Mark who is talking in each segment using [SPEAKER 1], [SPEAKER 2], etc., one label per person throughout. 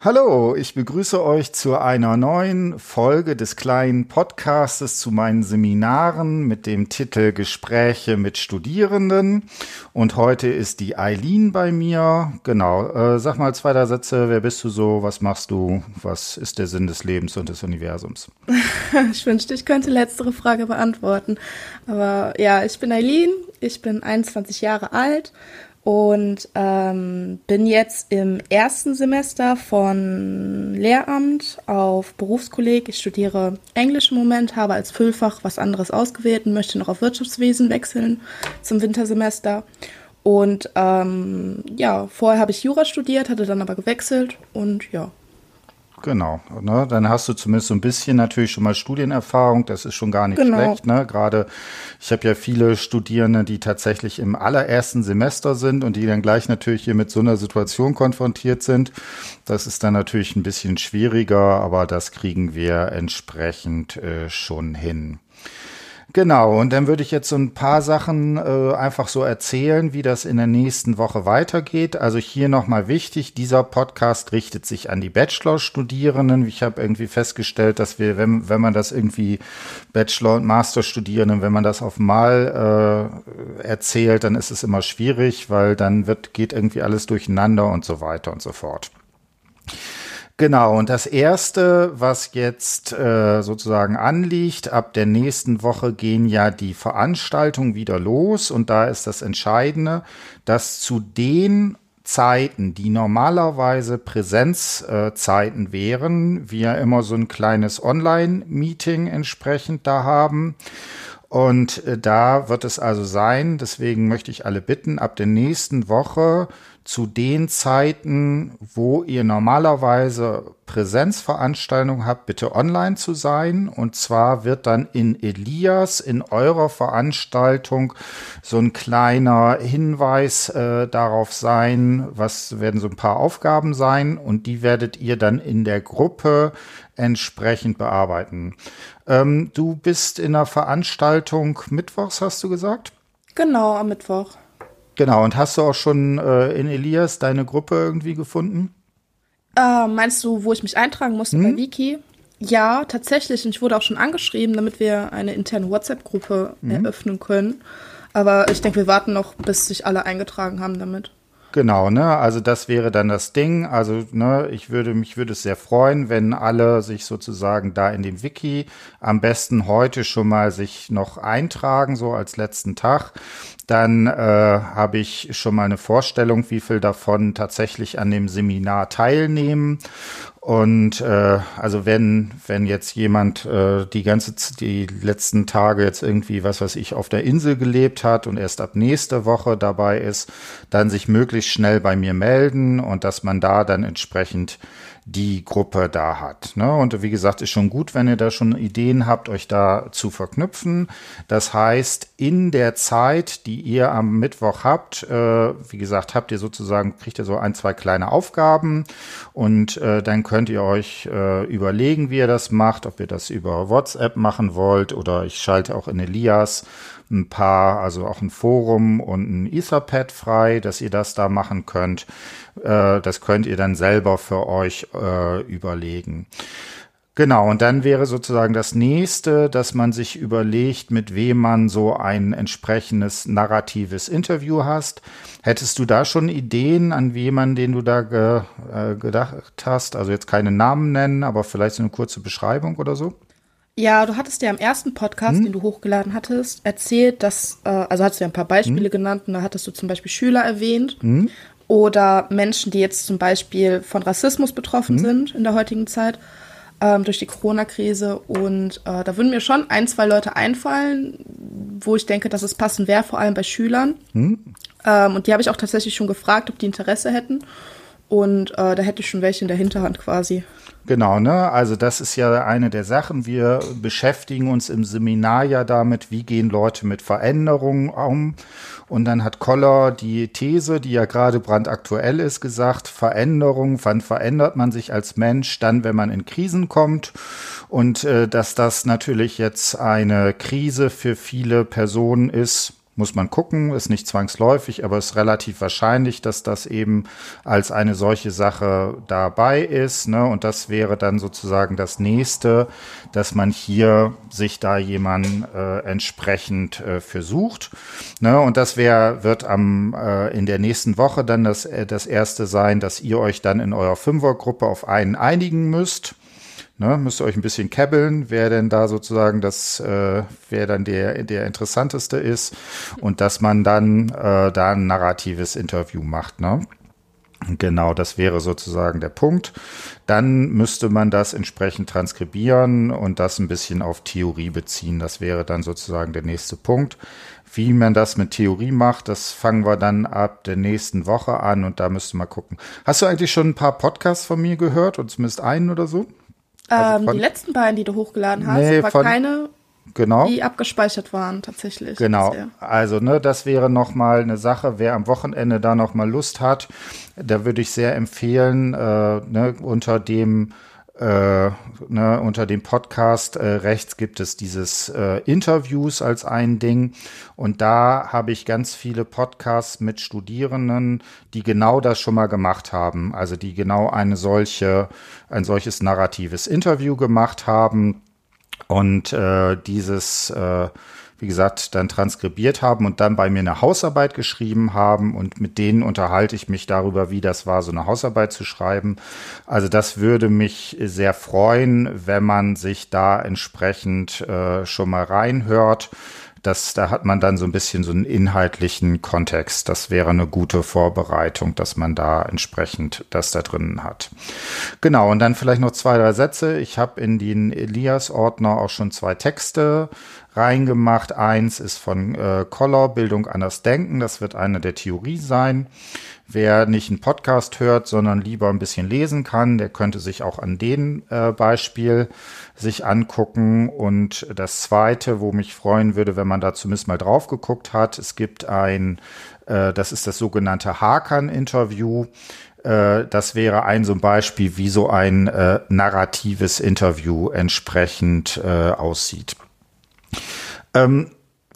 [SPEAKER 1] Hallo, ich begrüße euch zu einer neuen Folge des kleinen Podcastes zu meinen Seminaren mit dem Titel Gespräche mit Studierenden. Und heute ist die Eileen bei mir. Genau, äh, sag mal zwei, drei Sätze. Wer bist du so? Was machst du? Was ist der Sinn des Lebens und des Universums?
[SPEAKER 2] ich wünschte, ich könnte letztere Frage beantworten. Aber ja, ich bin Eileen. Ich bin 21 Jahre alt und ähm, bin jetzt im ersten Semester von Lehramt auf Berufskolleg. Ich studiere Englisch im Moment, habe als Füllfach was anderes ausgewählt und möchte noch auf Wirtschaftswesen wechseln zum Wintersemester. Und ähm, ja, vorher habe ich Jura studiert, hatte dann aber gewechselt und ja,
[SPEAKER 1] Genau, ne? dann hast du zumindest so ein bisschen natürlich schon mal Studienerfahrung, das ist schon gar nicht genau. schlecht. Ne? Gerade, ich habe ja viele Studierende, die tatsächlich im allerersten Semester sind und die dann gleich natürlich hier mit so einer Situation konfrontiert sind. Das ist dann natürlich ein bisschen schwieriger, aber das kriegen wir entsprechend äh, schon hin. Genau, und dann würde ich jetzt so ein paar Sachen äh, einfach so erzählen, wie das in der nächsten Woche weitergeht. Also hier nochmal wichtig, dieser Podcast richtet sich an die Bachelor-Studierenden. Ich habe irgendwie festgestellt, dass wir, wenn, wenn man das irgendwie Bachelor- und Master-Studierenden, wenn man das auf Mal äh, erzählt, dann ist es immer schwierig, weil dann wird, geht irgendwie alles durcheinander und so weiter und so fort. Genau, und das Erste, was jetzt äh, sozusagen anliegt, ab der nächsten Woche gehen ja die Veranstaltungen wieder los und da ist das Entscheidende, dass zu den Zeiten, die normalerweise Präsenzzeiten äh, wären, wir immer so ein kleines Online-Meeting entsprechend da haben. Und äh, da wird es also sein, deswegen möchte ich alle bitten, ab der nächsten Woche zu den Zeiten, wo ihr normalerweise Präsenzveranstaltungen habt, bitte online zu sein. Und zwar wird dann in Elias in eurer Veranstaltung so ein kleiner Hinweis äh, darauf sein, was werden so ein paar Aufgaben sein und die werdet ihr dann in der Gruppe entsprechend bearbeiten. Ähm, du bist in der Veranstaltung Mittwochs, hast du gesagt?
[SPEAKER 2] Genau, am Mittwoch.
[SPEAKER 1] Genau, und hast du auch schon äh, in Elias deine Gruppe irgendwie gefunden?
[SPEAKER 2] Äh, meinst du, wo ich mich eintragen musste hm? bei Wiki? Ja, tatsächlich. Und ich wurde auch schon angeschrieben, damit wir eine interne WhatsApp-Gruppe hm? eröffnen können. Aber ich denke, wir warten noch, bis sich alle eingetragen haben damit.
[SPEAKER 1] Genau, ne? Also das wäre dann das Ding. Also, ne, ich würde mich würde es sehr freuen, wenn alle sich sozusagen da in dem Wiki am besten heute schon mal sich noch eintragen, so als letzten Tag. Dann äh, habe ich schon mal eine Vorstellung, wie viel davon tatsächlich an dem Seminar teilnehmen. Und äh, also wenn wenn jetzt jemand äh, die ganze die letzten Tage jetzt irgendwie was weiß ich auf der Insel gelebt hat und erst ab nächste Woche dabei ist, dann sich möglichst schnell bei mir melden und dass man da dann entsprechend die Gruppe da hat. Ne? Und wie gesagt, ist schon gut, wenn ihr da schon Ideen habt, euch da zu verknüpfen. Das heißt, in der Zeit, die ihr am Mittwoch habt, äh, wie gesagt, habt ihr sozusagen, kriegt ihr so ein, zwei kleine Aufgaben und äh, dann könnt ihr euch äh, überlegen, wie ihr das macht, ob ihr das über WhatsApp machen wollt oder ich schalte auch in Elias ein paar, also auch ein Forum und ein Etherpad frei, dass ihr das da machen könnt. Äh, das könnt ihr dann selber für euch äh, überlegen. Genau, und dann wäre sozusagen das nächste, dass man sich überlegt, mit wem man so ein entsprechendes narratives Interview hast. Hättest du da schon Ideen an jemanden, den du da ge, äh, gedacht hast? Also jetzt keine Namen nennen, aber vielleicht so eine kurze Beschreibung oder so?
[SPEAKER 2] Ja, du hattest ja im ersten Podcast, hm? den du hochgeladen hattest, erzählt, dass, äh, also hast du ja ein paar Beispiele hm? genannt und da hattest du zum Beispiel Schüler erwähnt. Hm? Oder Menschen, die jetzt zum Beispiel von Rassismus betroffen mhm. sind in der heutigen Zeit ähm, durch die Corona-Krise. Und äh, da würden mir schon ein, zwei Leute einfallen, wo ich denke, dass es passend wäre, vor allem bei Schülern. Mhm. Ähm, und die habe ich auch tatsächlich schon gefragt, ob die Interesse hätten. Und äh, da hätte ich schon welche in der Hinterhand quasi.
[SPEAKER 1] Genau, ne? Also das ist ja eine der Sachen. Wir beschäftigen uns im Seminar ja damit, wie gehen Leute mit Veränderungen um. Und dann hat Koller die These, die ja gerade brandaktuell ist, gesagt, Veränderung, wann verändert man sich als Mensch? Dann, wenn man in Krisen kommt. Und äh, dass das natürlich jetzt eine Krise für viele Personen ist, muss man gucken, ist nicht zwangsläufig, aber ist relativ wahrscheinlich, dass das eben als eine solche Sache dabei ist. Ne? Und das wäre dann sozusagen das nächste, dass man hier sich da jemanden äh, entsprechend äh, versucht. Ne? Und das wäre, wird am äh, in der nächsten Woche dann das, äh, das erste sein, dass ihr euch dann in eurer Fünfergruppe auf einen einigen müsst. Ne, müsst ihr euch ein bisschen kebbeln, wer denn da sozusagen das, äh, wer dann der, der interessanteste ist und dass man dann äh, da ein narratives Interview macht. Ne? Genau, das wäre sozusagen der Punkt. Dann müsste man das entsprechend transkribieren und das ein bisschen auf Theorie beziehen. Das wäre dann sozusagen der nächste Punkt. Wie man das mit Theorie macht, das fangen wir dann ab der nächsten Woche an und da müsste man gucken. Hast du eigentlich schon ein paar Podcasts von mir gehört und zumindest einen oder so?
[SPEAKER 2] Also ähm, die letzten beiden, die du hochgeladen hast, nee, von, keine, genau. die abgespeichert waren tatsächlich.
[SPEAKER 1] Genau. Bisher. Also ne, das wäre noch mal eine Sache. Wer am Wochenende da noch mal Lust hat, da würde ich sehr empfehlen äh, ne, unter dem äh, ne, unter dem Podcast äh, rechts gibt es dieses äh, Interviews als ein Ding. Und da habe ich ganz viele Podcasts mit Studierenden, die genau das schon mal gemacht haben. Also die genau eine solche, ein solches narratives Interview gemacht haben. Und äh, dieses äh, wie gesagt, dann transkribiert haben und dann bei mir eine Hausarbeit geschrieben haben und mit denen unterhalte ich mich darüber, wie das war, so eine Hausarbeit zu schreiben. Also das würde mich sehr freuen, wenn man sich da entsprechend äh, schon mal reinhört. Das, da hat man dann so ein bisschen so einen inhaltlichen Kontext. Das wäre eine gute Vorbereitung, dass man da entsprechend das da drin hat. Genau, und dann vielleicht noch zwei, drei Sätze. Ich habe in den Elias-Ordner auch schon zwei Texte reingemacht. Eins ist von äh, Koller, Bildung anders denken. Das wird eine der Theorie sein. Wer nicht einen Podcast hört, sondern lieber ein bisschen lesen kann, der könnte sich auch an dem äh, Beispiel sich angucken. Und das zweite, wo mich freuen würde, wenn man da zumindest mal drauf geguckt hat, es gibt ein, äh, das ist das sogenannte Hakan-Interview äh, das wäre ein so ein Beispiel, wie so ein äh, narratives Interview entsprechend äh, aussieht. Ähm,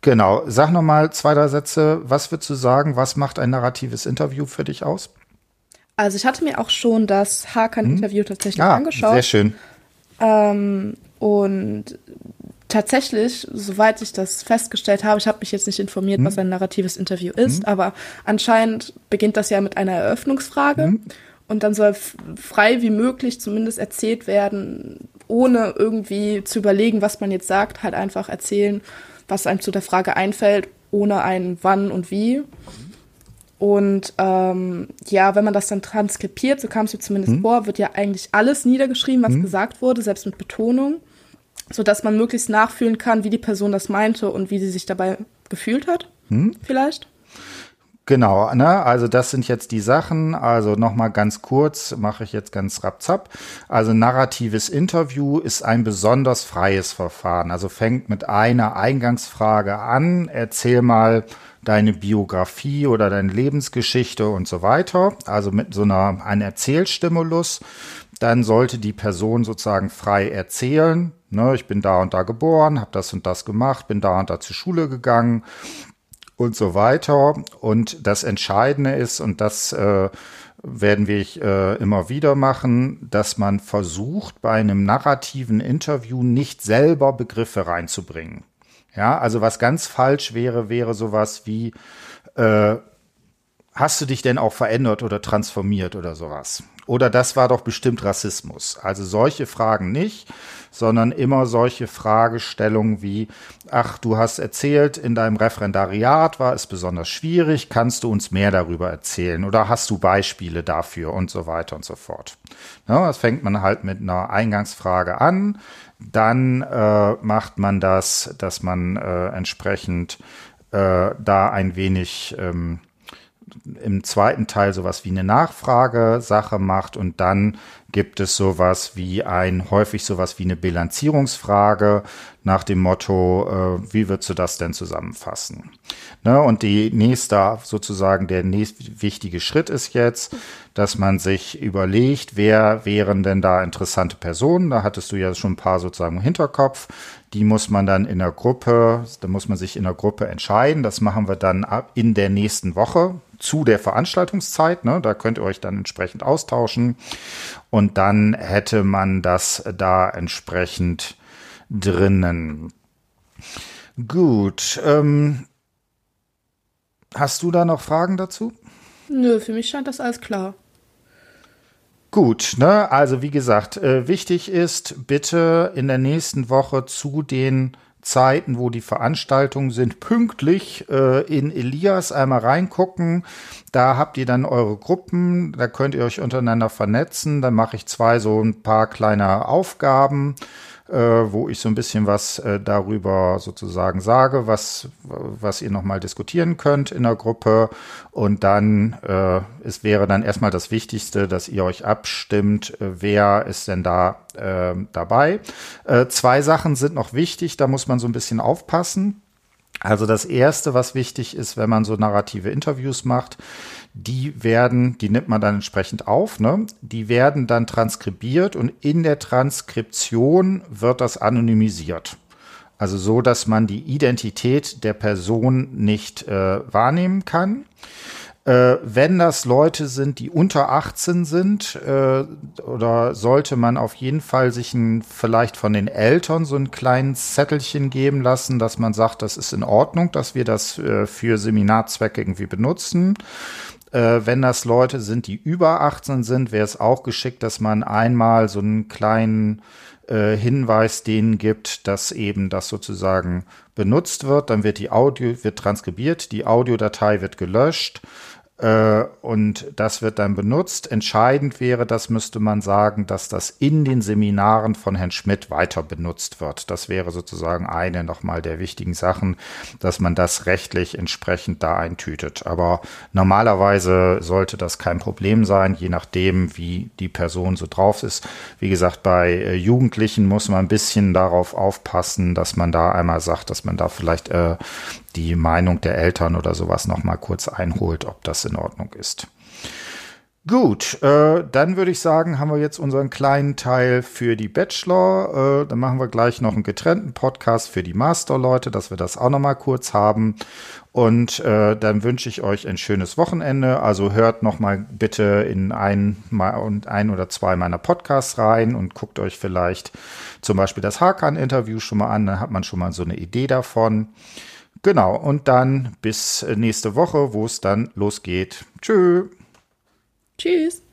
[SPEAKER 1] genau, sag noch mal zwei, drei Sätze. Was würdest du sagen, was macht ein narratives Interview für dich aus?
[SPEAKER 2] Also ich hatte mir auch schon das Hakan-Interview hm? tatsächlich ah, angeschaut.
[SPEAKER 1] Sehr schön.
[SPEAKER 2] Ähm, und tatsächlich, soweit ich das festgestellt habe, ich habe mich jetzt nicht informiert, hm? was ein narratives Interview ist, hm? aber anscheinend beginnt das ja mit einer Eröffnungsfrage. Hm? Und dann soll frei wie möglich zumindest erzählt werden, ohne irgendwie zu überlegen, was man jetzt sagt, halt einfach erzählen, was einem zu der Frage einfällt, ohne ein Wann und Wie. Und ähm, ja, wenn man das dann transkribiert, so kam es mir zumindest hm. vor, wird ja eigentlich alles niedergeschrieben, was hm. gesagt wurde, selbst mit Betonung, sodass man möglichst nachfühlen kann, wie die Person das meinte und wie sie sich dabei gefühlt hat. Hm. Vielleicht.
[SPEAKER 1] Genau, ne? Also das sind jetzt die Sachen. Also nochmal ganz kurz, mache ich jetzt ganz rapzapp. Also narratives Interview ist ein besonders freies Verfahren. Also fängt mit einer Eingangsfrage an. Erzähl mal deine Biografie oder deine Lebensgeschichte und so weiter. Also mit so einer ein Erzählstimulus. Dann sollte die Person sozusagen frei erzählen. Ne, ich bin da und da geboren, habe das und das gemacht, bin da und da zur Schule gegangen und so weiter. Und das Entscheidende ist, und das äh, werden wir äh, immer wieder machen, dass man versucht, bei einem narrativen Interview nicht selber Begriffe reinzubringen. Ja, also was ganz falsch wäre, wäre sowas wie, äh, hast du dich denn auch verändert oder transformiert oder sowas? Oder das war doch bestimmt Rassismus. Also solche Fragen nicht, sondern immer solche Fragestellungen wie, ach, du hast erzählt, in deinem Referendariat war es besonders schwierig, kannst du uns mehr darüber erzählen oder hast du Beispiele dafür und so weiter und so fort. Ja, das fängt man halt mit einer Eingangsfrage an, dann äh, macht man das, dass man äh, entsprechend äh, da ein wenig ähm, im zweiten Teil sowas wie eine Nachfragesache macht und dann gibt es sowas wie ein, häufig sowas wie eine Bilanzierungsfrage nach dem Motto, äh, wie würdest du das denn zusammenfassen? Ne? Und die nächste, sozusagen der nächste wichtige Schritt ist jetzt, dass man sich überlegt, wer wären denn da interessante Personen? Da hattest du ja schon ein paar sozusagen im Hinterkopf, Die muss man dann in der Gruppe, da muss man sich in der Gruppe entscheiden. Das machen wir dann ab in der nächsten Woche zu der Veranstaltungszeit. Ne? Da könnt ihr euch dann entsprechend austauschen. Und dann hätte man das da entsprechend drinnen. Gut. Ähm, hast du da noch Fragen dazu?
[SPEAKER 2] Nö, für mich scheint das alles klar.
[SPEAKER 1] Gut, ne? Also wie gesagt, äh, wichtig ist bitte in der nächsten Woche zu den Zeiten, wo die Veranstaltungen sind, pünktlich äh, in Elias einmal reingucken. Da habt ihr dann eure Gruppen, da könnt ihr euch untereinander vernetzen. Dann mache ich zwei so ein paar kleine Aufgaben äh, wo ich so ein bisschen was äh, darüber sozusagen sage, was, was ihr nochmal diskutieren könnt in der Gruppe. Und dann, äh, es wäre dann erstmal das Wichtigste, dass ihr euch abstimmt, äh, wer ist denn da äh, dabei. Äh, zwei Sachen sind noch wichtig, da muss man so ein bisschen aufpassen. Also das Erste, was wichtig ist, wenn man so narrative Interviews macht, die werden, die nimmt man dann entsprechend auf, ne? die werden dann transkribiert und in der Transkription wird das anonymisiert. Also so, dass man die Identität der Person nicht äh, wahrnehmen kann. Äh, wenn das Leute sind, die unter 18 sind, äh, oder sollte man auf jeden Fall sich ein, vielleicht von den Eltern so ein kleines Zettelchen geben lassen, dass man sagt, das ist in Ordnung, dass wir das äh, für Seminarzwecke irgendwie benutzen. Äh, wenn das Leute sind, die über 18 sind, wäre es auch geschickt, dass man einmal so einen kleinen äh, Hinweis denen gibt, dass eben das sozusagen benutzt wird. Dann wird die Audio, wird transkribiert, die Audiodatei wird gelöscht und das wird dann benutzt. Entscheidend wäre, das müsste man sagen, dass das in den Seminaren von Herrn Schmidt weiter benutzt wird. Das wäre sozusagen eine nochmal der wichtigen Sachen, dass man das rechtlich entsprechend da eintütet. Aber normalerweise sollte das kein Problem sein, je nachdem, wie die Person so drauf ist. Wie gesagt, bei äh, Jugendlichen muss man ein bisschen darauf aufpassen, dass man da einmal sagt, dass man da vielleicht äh, die Meinung der Eltern oder sowas noch mal kurz einholt, ob das in Ordnung ist. Gut, äh, dann würde ich sagen, haben wir jetzt unseren kleinen Teil für die Bachelor. Äh, dann machen wir gleich noch einen getrennten Podcast für die Master-Leute, dass wir das auch noch mal kurz haben. Und äh, dann wünsche ich euch ein schönes Wochenende. Also hört noch mal bitte in ein, ein oder zwei meiner Podcasts rein und guckt euch vielleicht zum Beispiel das Hakan-Interview schon mal an. Dann hat man schon mal so eine Idee davon. Genau, und dann bis nächste Woche, wo es dann losgeht. Tschö.
[SPEAKER 2] Tschüss.